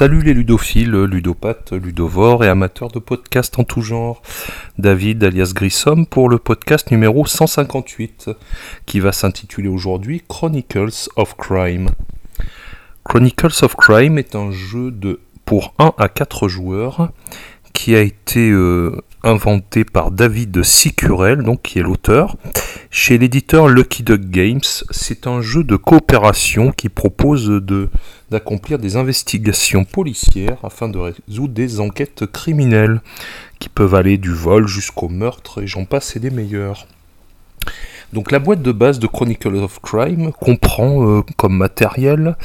Salut les ludophiles, ludopathes, ludovores et amateurs de podcasts en tout genre. David alias Grissom pour le podcast numéro 158 qui va s'intituler aujourd'hui Chronicles of Crime. Chronicles of Crime est un jeu de pour 1 à 4 joueurs qui a été euh, inventé par David Sicurel, donc qui est l'auteur, chez l'éditeur Lucky Duck Games. C'est un jeu de coopération qui propose de d'accomplir des investigations policières afin de résoudre des enquêtes criminelles qui peuvent aller du vol jusqu'au meurtre et j'en passe et des meilleurs. Donc la boîte de base de Chronicle of Crime comprend euh, comme matériel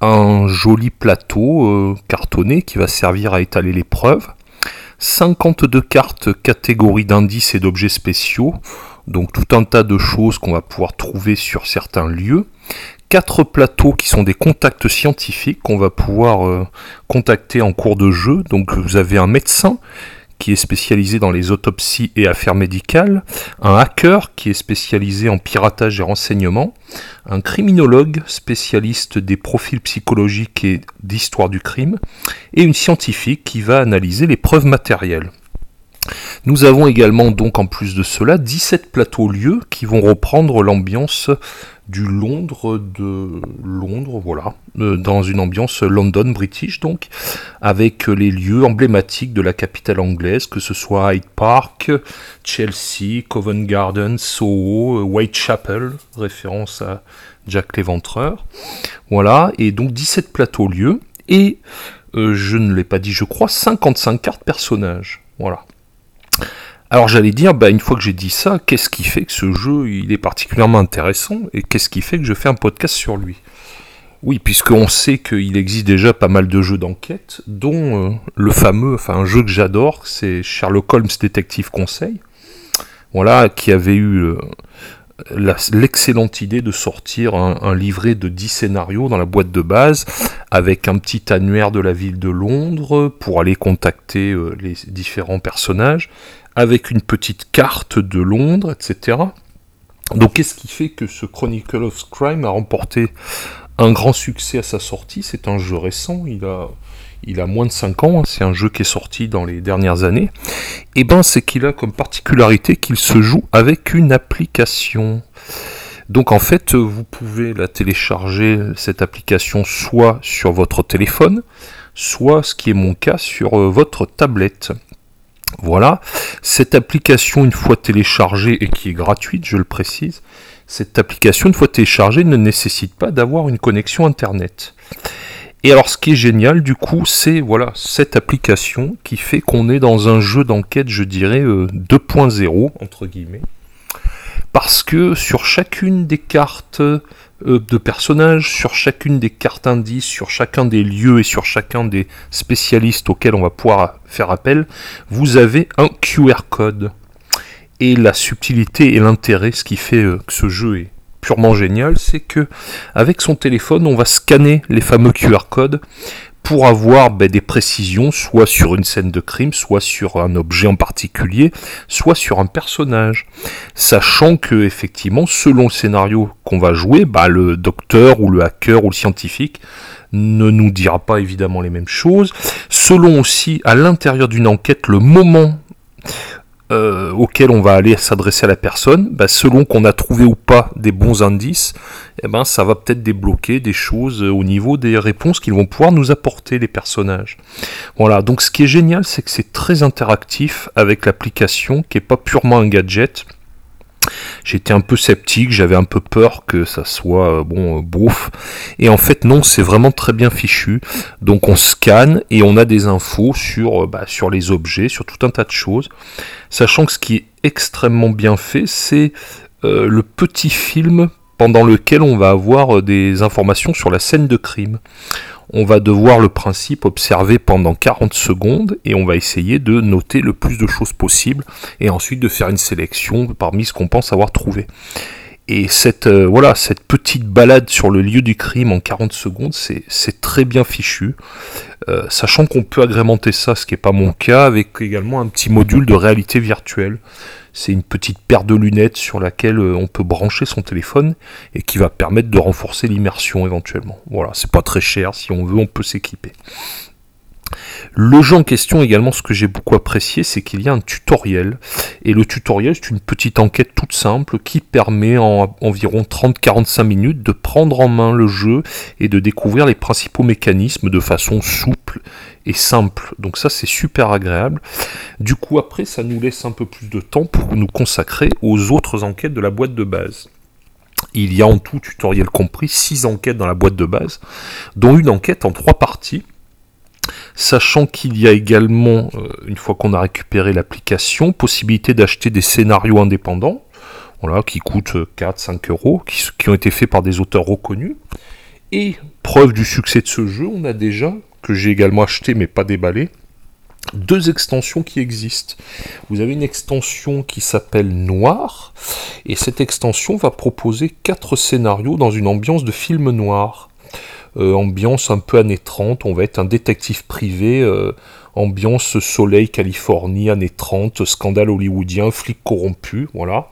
un joli plateau euh, cartonné qui va servir à étaler les preuves, 52 cartes catégories d'indices et d'objets spéciaux, donc tout un tas de choses qu'on va pouvoir trouver sur certains lieux, quatre plateaux qui sont des contacts scientifiques qu'on va pouvoir euh, contacter en cours de jeu. Donc vous avez un médecin qui est spécialisé dans les autopsies et affaires médicales, un hacker qui est spécialisé en piratage et renseignement, un criminologue spécialiste des profils psychologiques et d'histoire du crime, et une scientifique qui va analyser les preuves matérielles. Nous avons également donc en plus de cela 17 plateaux lieux qui vont reprendre l'ambiance du Londres de Londres, voilà, euh, dans une ambiance London British donc, avec les lieux emblématiques de la capitale anglaise, que ce soit Hyde Park, Chelsea, Covent Garden, Soho, Whitechapel, référence à Jack l'Éventreur. Voilà, et donc 17 plateaux lieux, et euh, je ne l'ai pas dit, je crois, 55 cartes personnages. Voilà. Alors j'allais dire, bah, une fois que j'ai dit ça, qu'est-ce qui fait que ce jeu il est particulièrement intéressant et qu'est-ce qui fait que je fais un podcast sur lui? Oui, puisqu'on sait qu'il existe déjà pas mal de jeux d'enquête, dont euh, le fameux, enfin un jeu que j'adore, c'est Sherlock Holmes Détective Conseil, voilà, qui avait eu euh, l'excellente idée de sortir un, livret de 10 scénarios dans la boîte de base, avec un petit annuaire de la ville de Londres pour aller contacter euh, les différents personnages avec une petite carte de Londres, etc. Donc qu'est-ce qui fait que ce Chronicle of Crime a remporté un grand succès à sa sortie? C'est un jeu récent, il a, il a moins de 5 ans, hein. c'est un jeu qui est sorti dans les dernières années. Et eh ben c'est qu'il a comme particularité qu'il se joue avec une application. Donc en fait, vous pouvez la télécharger, cette application, soit sur votre téléphone, soit, ce qui est mon cas, sur euh, votre tablette. Voilà, cette application une fois téléchargée et qui est gratuite, je le précise, cette application une fois téléchargée ne nécessite pas d'avoir une connexion internet. Et alors ce qui est génial du coup, c'est voilà cette application qui fait qu'on est dans un jeu d'enquête, je dirais 2.0 euh, entre guillemets, parce que sur chacune des cartes de personnages sur chacune des cartes indices, sur chacun des lieux et sur chacun des spécialistes auxquels on va pouvoir faire appel, vous avez un QR code. Et la subtilité et l'intérêt, ce qui fait euh, que ce jeu est purement génial, c'est que avec son téléphone, on va scanner les fameux QR codes pour avoir ben, des précisions, soit sur une scène de crime, soit sur un objet en particulier, soit sur un personnage. Sachant que, effectivement, selon le scénario qu'on va jouer, ben, le docteur ou le hacker ou le scientifique ne nous dira pas évidemment les mêmes choses. Selon aussi, à l'intérieur d'une enquête, le moment euh, auquel on va aller s'adresser à la personne, bah, selon qu'on a trouvé ou pas des bons indices, eh ben, ça va peut-être débloquer des choses au niveau des réponses qu'ils vont pouvoir nous apporter les personnages. Voilà, donc ce qui est génial, c'est que c'est très interactif avec l'application, qui n'est pas purement un gadget. J'étais un peu sceptique, j'avais un peu peur que ça soit euh, bon euh, bouffe. Et en fait non, c'est vraiment très bien fichu. Donc on scanne et on a des infos sur, euh, bah, sur les objets, sur tout un tas de choses. Sachant que ce qui est extrêmement bien fait, c'est le petit film pendant lequel on va avoir des informations sur la scène de crime. On va devoir le principe observer pendant 40 secondes et on va essayer de noter le plus de choses possible et ensuite de faire une sélection parmi ce qu'on pense avoir trouvé. Et cette, euh, voilà, cette petite balade sur le lieu du crime en 40 secondes, c'est très bien fichu. Euh, sachant qu'on peut agrémenter ça, ce qui n'est pas mon cas, avec également un petit module de réalité virtuelle. C'est une petite paire de lunettes sur laquelle euh, on peut brancher son téléphone et qui va permettre de renforcer l'immersion éventuellement. Voilà, c'est pas très cher, si on veut, on peut s'équiper. Le jeu en question également, ce que j'ai beaucoup apprécié, c'est qu'il y a un tutoriel. Et le tutoriel, c'est une petite enquête toute simple qui permet en environ 30-45 minutes de prendre en main le jeu et de découvrir les principaux mécanismes de façon souple et simple. Donc ça, c'est super agréable. Du coup, après, ça nous laisse un peu plus de temps pour nous consacrer aux autres enquêtes de la boîte de base. Il y a en tout, tutoriel compris, 6 enquêtes dans la boîte de base, dont une enquête en trois parties Sachant qu'il y a également, euh, une fois qu'on a récupéré l'application, possibilité d'acheter des scénarios indépendants, voilà, qui coûtent 4-5 euros, qui, qui, ont été faits par des auteurs reconnus. Et preuve du succès de ce jeu, on a déjà, que j'ai également acheté mais pas déballé, deux extensions qui existent. Vous avez une extension qui s'appelle Noir, et cette extension va proposer quatre scénarios dans une ambiance de film noir. Euh, ambiance un peu années 30, on va être un détective privé, euh, ambiance soleil Californie, années 30, scandale hollywoodien, flic corrompu, voilà.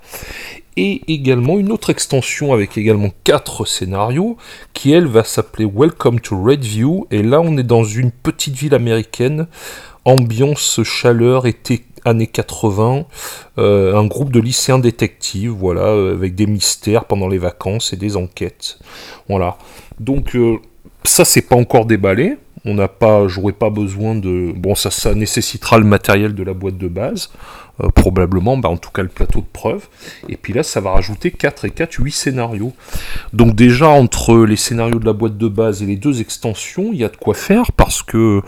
Et également une autre extension avec également quatre scénarios qui elle va s'appeler Welcome to Redview et là on est dans une petite ville américaine, ambiance chaleur été années 80, euh, un groupe de lycéens détectives, voilà, avec des mystères pendant les vacances et des enquêtes. Voilà. Donc ça, c'est pas encore déballé. On n'a pas, j'aurais pas besoin de. Bon, ça, ça nécessitera le matériel de la boîte de base, euh, probablement, bah, en tout cas le plateau de preuve. Et puis là, ça va rajouter 4 et 4, 8 scénarios. Donc, déjà, entre les scénarios de la boîte de base et les deux extensions, il y a de quoi faire parce que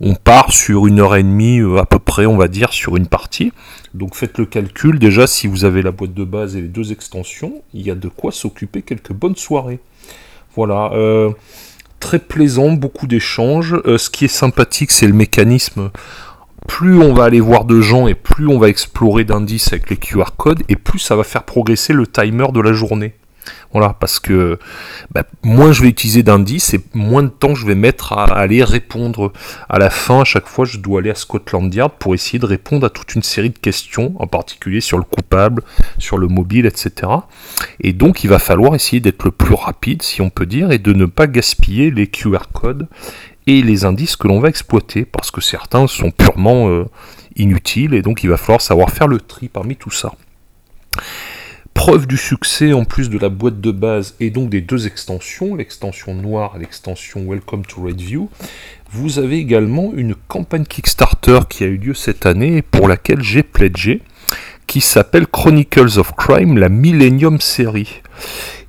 on part sur une heure et demie euh, à peu près, on va dire, sur une partie. Donc faites le calcul, déjà si vous avez la boîte de base et les deux extensions, il y a de quoi s'occuper quelques bonnes soirées. Voilà. Euh, très plaisant, beaucoup d'échanges. Euh, ce qui est sympathique, c'est le mécanisme. Plus on va aller voir de gens et plus on va explorer d'indices avec les QR codes, et plus ça va faire progresser le timer de la journée. Voilà, parce que bah, moins je vais utiliser d'indices et moins de temps je vais mettre à aller répondre. À la fin, à chaque fois, je dois aller à Scotland Yard pour essayer de répondre à toute une série de questions, en particulier sur le coupable, sur le mobile, etc. Et donc, il va falloir essayer d'être le plus rapide, si on peut dire, et de ne pas gaspiller les QR codes et les indices que l'on va exploiter, parce que certains sont purement euh, inutiles, et donc il va falloir savoir faire le tri parmi tout ça. Preuve du succès en plus de la boîte de base et donc des deux extensions, l'extension noire et l'extension Welcome to Redview, vous avez également une campagne Kickstarter qui a eu lieu cette année pour laquelle j'ai pledgé, qui s'appelle Chronicles of Crime, la Millennium série.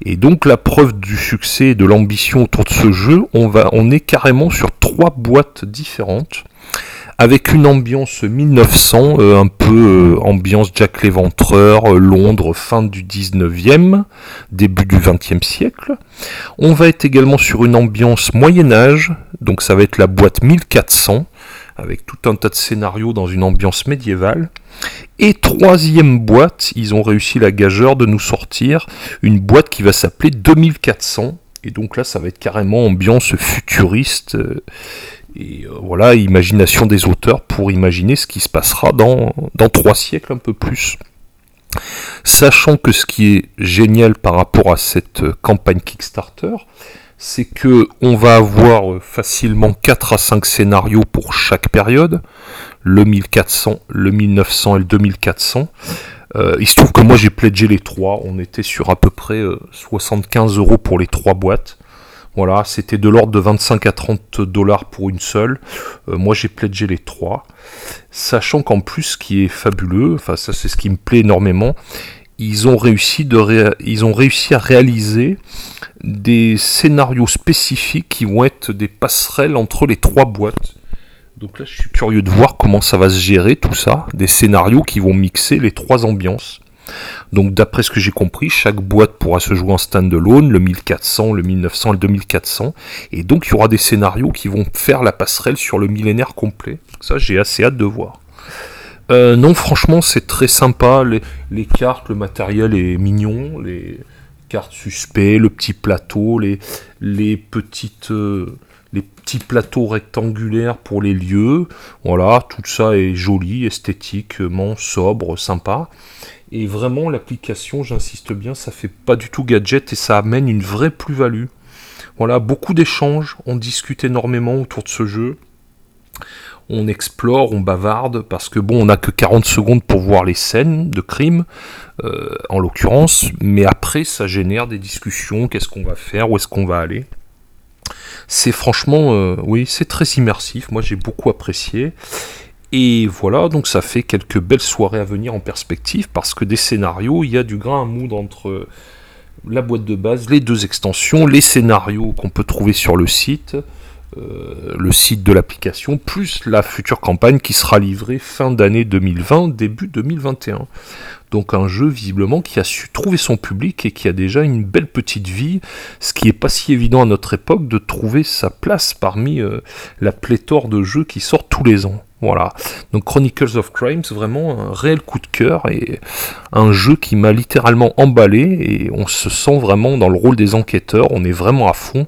Et donc la preuve du succès et de l'ambition autour de ce jeu, on, va, on est carrément sur trois boîtes différentes avec une ambiance 1900, euh, un peu euh, ambiance Jack l'Éventreur, euh, Londres, fin du 19e, début du 20e siècle. On va être également sur une ambiance Moyen Âge, donc ça va être la boîte 1400, avec tout un tas de scénarios dans une ambiance médiévale. Et troisième boîte, ils ont réussi la gageure de nous sortir une boîte qui va s'appeler 2400. Et donc là, ça va être carrément ambiance futuriste et euh, voilà, imagination des auteurs pour imaginer ce qui se passera dans, trois siècles un peu plus. Sachant que ce qui est génial par rapport à cette euh, campagne Kickstarter, c'est que on va avoir euh, facilement 4 à 5 scénarios pour chaque période, le 1400, le 1900 et le 2400. il se trouve que moi j'ai pledgé les trois, on était sur à peu près 75 euros pour les trois boîtes. Voilà, c'était de l'ordre de 25 à 30 dollars pour une seule. Euh, moi, j'ai pledgé les trois. Sachant qu'en plus, ce qui est fabuleux, enfin, ça, c'est ce qui me plaît énormément, ils ont réussi, de ils ont réussi à réaliser des scénarios spécifiques qui vont être des passerelles entre les trois boîtes. Donc là, je suis curieux de voir comment ça va se gérer tout ça, des scénarios qui vont mixer les trois ambiances. Donc d'après ce que j'ai compris, chaque boîte pourra se jouer en stand-alone, le 1400, le 1900 le 2400. Et donc il y aura des scénarios qui vont faire la passerelle sur le millénaire complet. Ça j'ai assez hâte de voir. Euh, non, franchement, c'est très sympa. Les, cartes, le matériel est mignon. Les cartes suspects, le petit plateau, les, petites. Euh, les petits plateaux rectangulaires pour les lieux. Voilà, tout ça est joli, esthétiquement sobre, sympa. Et vraiment, l'application, j'insiste bien, ça fait pas du tout gadget et ça amène une vraie plus-value. Voilà, beaucoup d'échanges, on discute énormément autour de ce jeu. On explore, on bavarde, parce que bon, on n'a que 40 secondes pour voir les scènes de crime, euh, en l'occurrence, mais après, ça génère des discussions, qu'est-ce qu'on va faire, où est-ce qu'on va aller? C'est franchement, euh, oui, c'est très immersif. Moi, j'ai beaucoup apprécié. Et voilà, donc ça fait quelques belles soirées à venir en perspective parce que des scénarios, il y a du grain à moudre entre la boîte de base, les deux extensions, les scénarios qu'on peut trouver sur le site, le site de l'application, plus la future campagne qui sera livrée fin d'année 2020, début 2021. Donc un jeu visiblement qui a su trouver son public et qui a déjà une belle petite vie, ce qui n'est pas si évident à notre époque de trouver sa place parmi euh, la pléthore de jeux qui sortent tous les ans. Voilà. Donc Chronicles of Crimes, vraiment un réel coup de cœur et un jeu qui m'a littéralement emballé et on se sent vraiment dans le rôle des enquêteurs, on est vraiment à fond.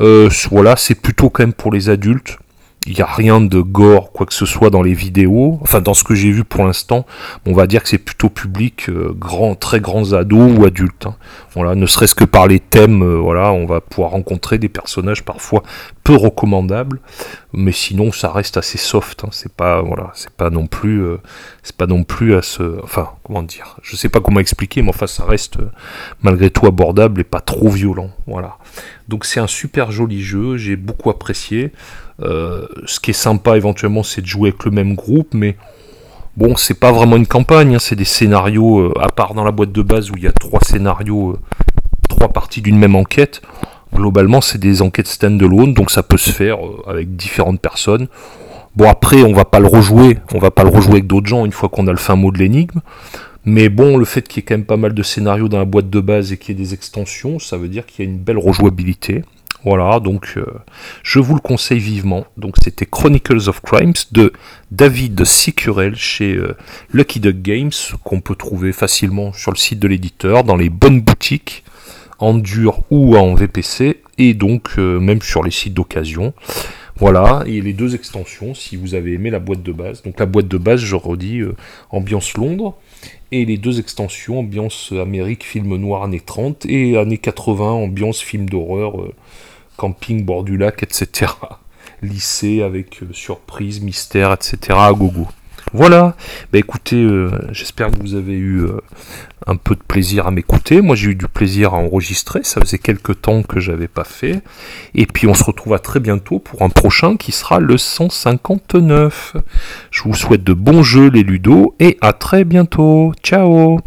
Euh, voilà, c'est plutôt quand même pour les adultes il n'y a rien de gore, quoi que ce soit dans les vidéos. Enfin, dans ce que j'ai vu pour l'instant, on va dire que c'est plutôt public, euh, très grands ados ou adultes. Hein. Voilà, ne serait-ce que par les thèmes, euh, voilà, on va pouvoir rencontrer des personnages parfois peu recommandables, mais sinon ça reste assez soft. Hein. C'est pas, voilà, c'est pas non plus, euh, c'est pas non plus à ce, enfin, comment dire, je sais pas comment expliquer, mais enfin ça reste malgré tout abordable et pas trop violent. Voilà. Donc c'est un super joli jeu, j'ai beaucoup apprécié. Euh, ce qui est sympa éventuellement, c'est de jouer avec le même groupe, mais bon, c'est pas vraiment une campagne, hein, c'est des scénarios, euh, à part dans la boîte de base où il y a trois scénarios, euh, trois parties d'une même enquête. Globalement, c'est des enquêtes stand-alone, donc ça peut se faire avec différentes personnes. Bon, après, on va pas le rejouer, on va pas le rejouer avec d'autres gens une fois qu'on a le fin mot de l'énigme. Mais bon, le fait qu'il y ait quand même pas mal de scénarios dans la boîte de base et qu'il y ait des extensions, ça veut dire qu'il y a une belle rejouabilité. Voilà, donc euh, je vous le conseille vivement. Donc c'était Chronicles of Crimes de David Sicurel chez euh, Lucky Duck Games, qu'on peut trouver facilement sur le site de l'éditeur, dans les bonnes boutiques, en dur ou en VPC, et donc euh, même sur les sites d'occasion. Voilà, et les deux extensions si vous avez aimé la boîte de base. Donc la boîte de base, je redis, ambiance Londres, et les deux extensions, ambiance Amérique, film noir années 30, et années 80, ambiance film d'horreur camping bord du lac, etc. Lycée avec euh, surprise, mystère, etc. à gogo. Voilà, bah écoutez, euh, j'espère que vous avez eu euh, un peu de plaisir à m'écouter. Moi j'ai eu du plaisir à enregistrer, ça faisait quelques temps que j'avais pas fait. Et puis on se retrouve à très bientôt pour un prochain qui sera le 159. Je vous souhaite de bons jeux les ludos et à très bientôt. Ciao